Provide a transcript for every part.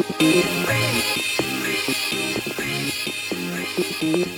Thank you.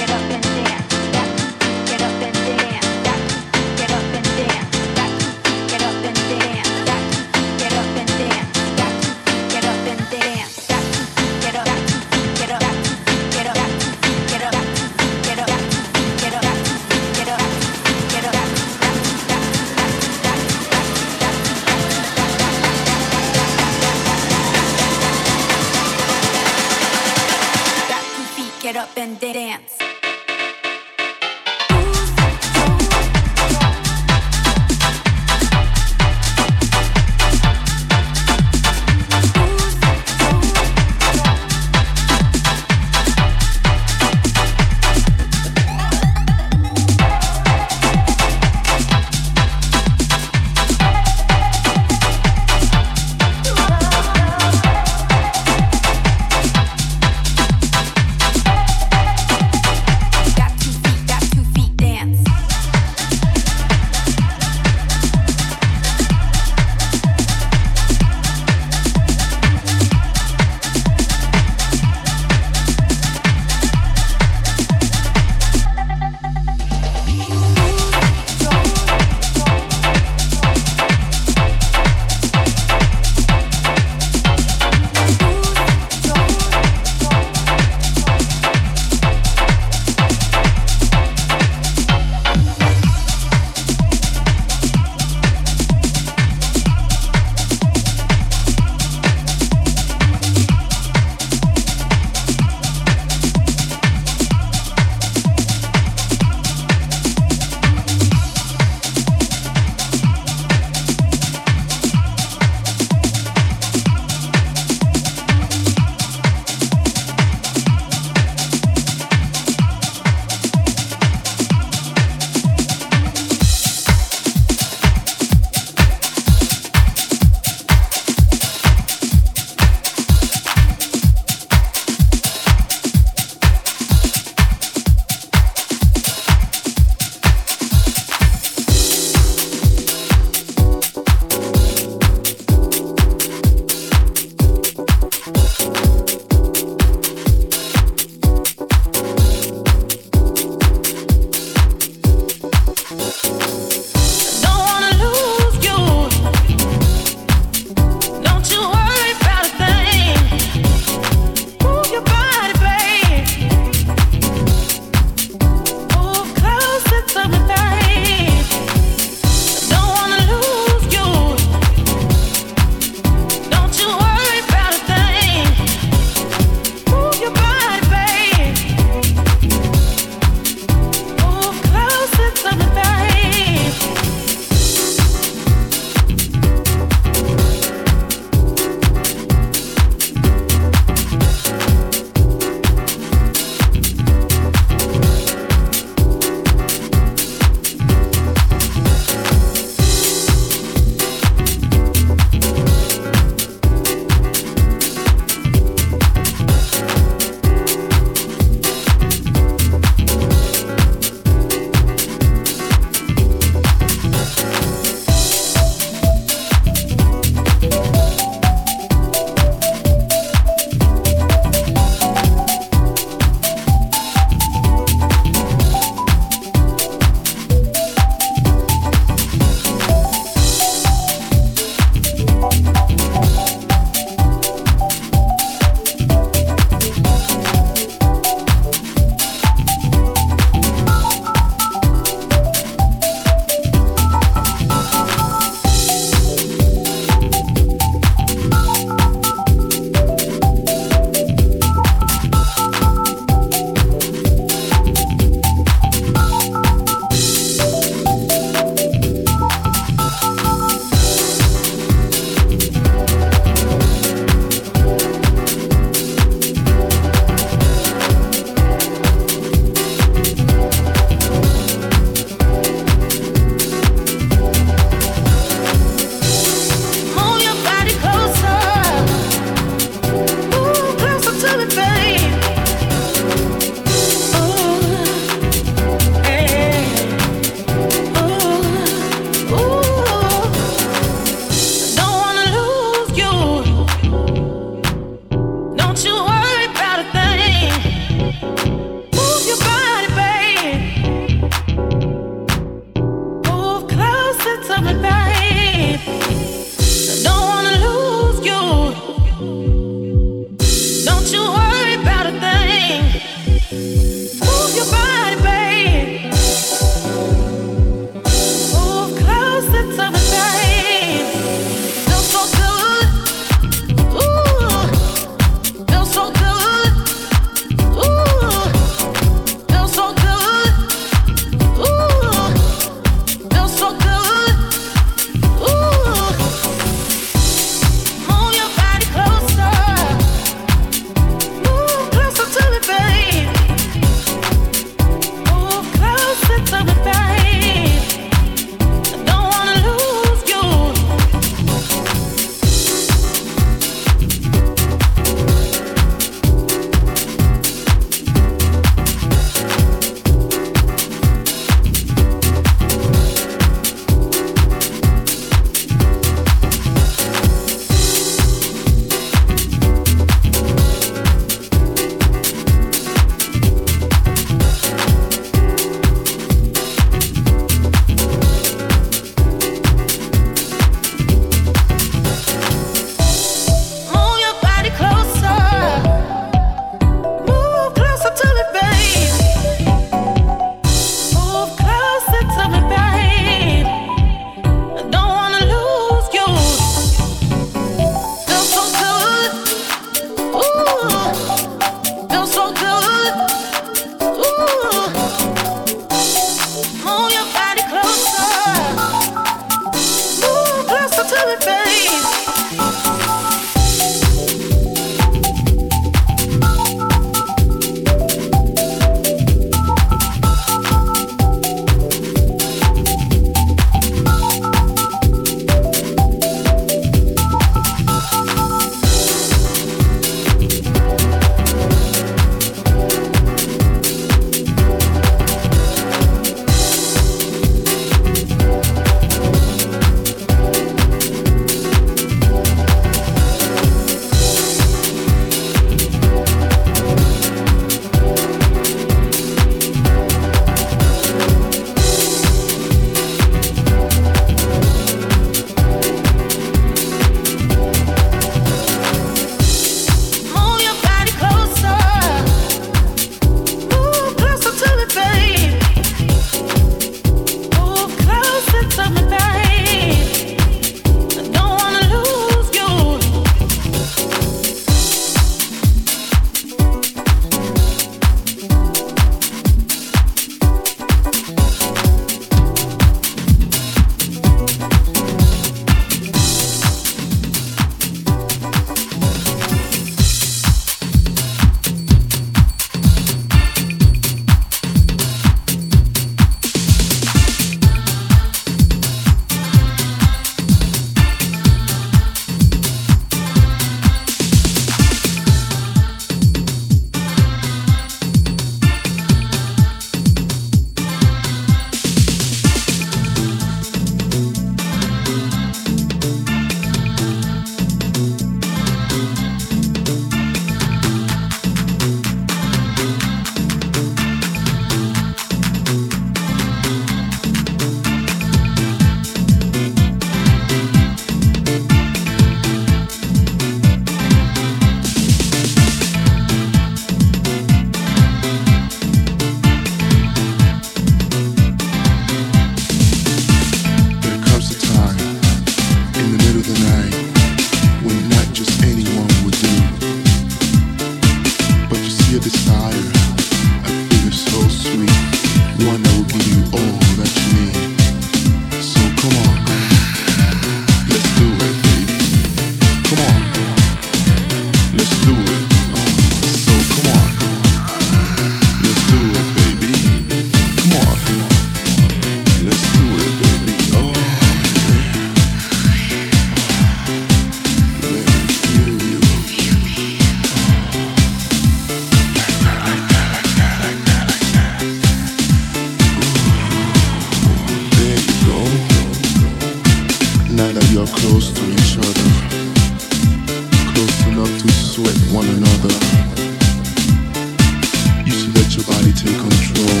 your body take control.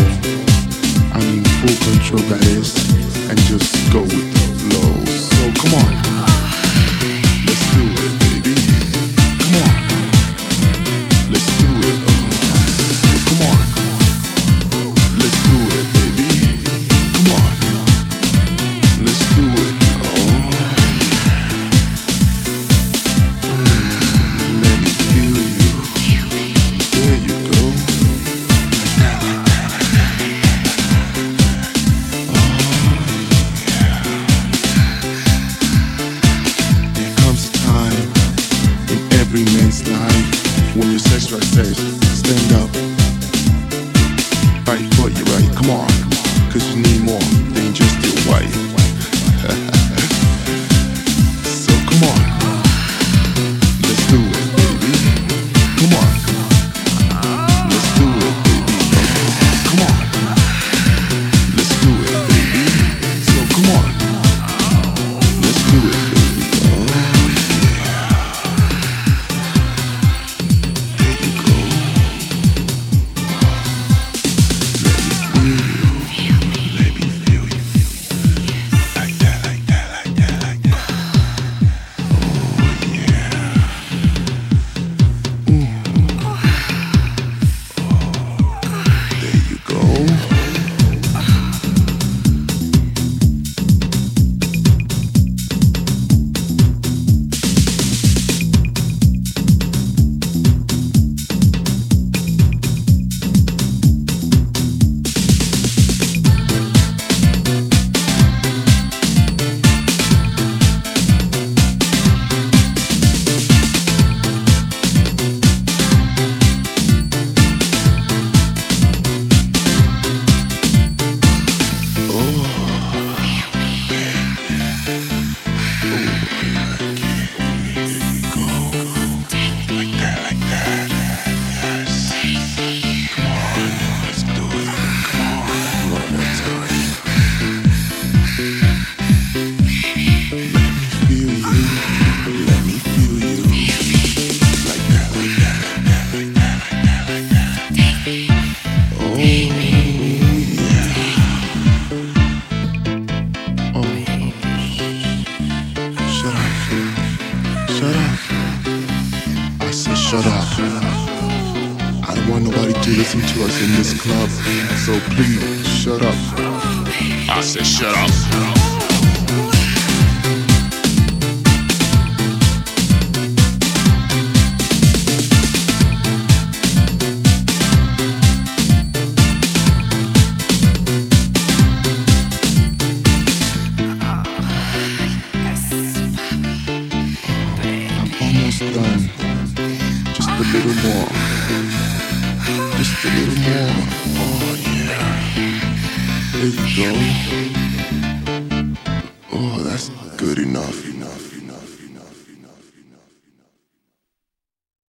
I mean full control that is, and just go with the flow. So come on, let's.